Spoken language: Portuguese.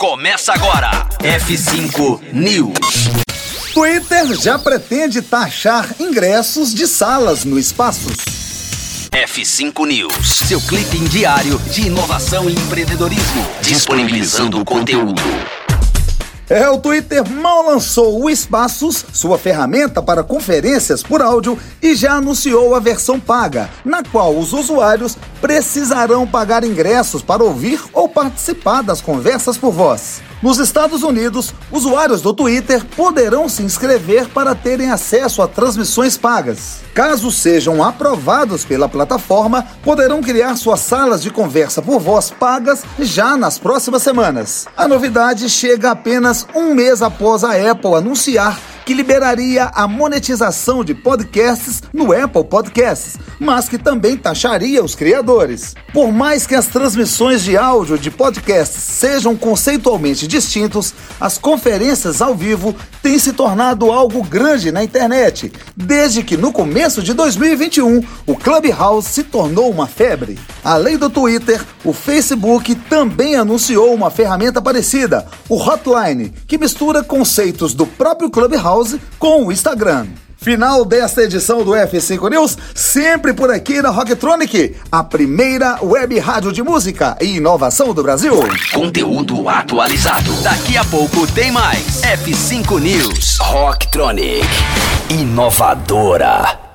Começa agora. F5 News. Twitter já pretende taxar ingressos de salas no Espaços. F5 News, seu clipe diário de inovação e empreendedorismo, disponibilizando o conteúdo. É, o Twitter mal lançou o Espaços, sua ferramenta para conferências por áudio, e já anunciou a versão paga, na qual os usuários precisarão pagar ingressos para ouvir ou participar das conversas por voz. Nos Estados Unidos, usuários do Twitter poderão se inscrever para terem acesso a transmissões pagas. Caso sejam aprovados pela plataforma, poderão criar suas salas de conversa por voz pagas já nas próximas semanas. A novidade chega apenas um mês após a Apple anunciar que liberaria a monetização de podcasts no Apple Podcasts, mas que também taxaria os criadores. Por mais que as transmissões de áudio de podcasts sejam conceitualmente distintos, as conferências ao vivo têm se tornado algo grande na internet, desde que no começo de 2021 o Clubhouse se tornou uma febre. Além do Twitter, o Facebook também anunciou uma ferramenta parecida, o Hotline, que mistura conceitos do próprio Com o Instagram. Final desta edição do F5 News, sempre por aqui na Rocktronic, a primeira web rádio de música e inovação do Brasil. Conteúdo atualizado. Daqui a pouco tem mais. F5 News. Rocktronic. Inovadora.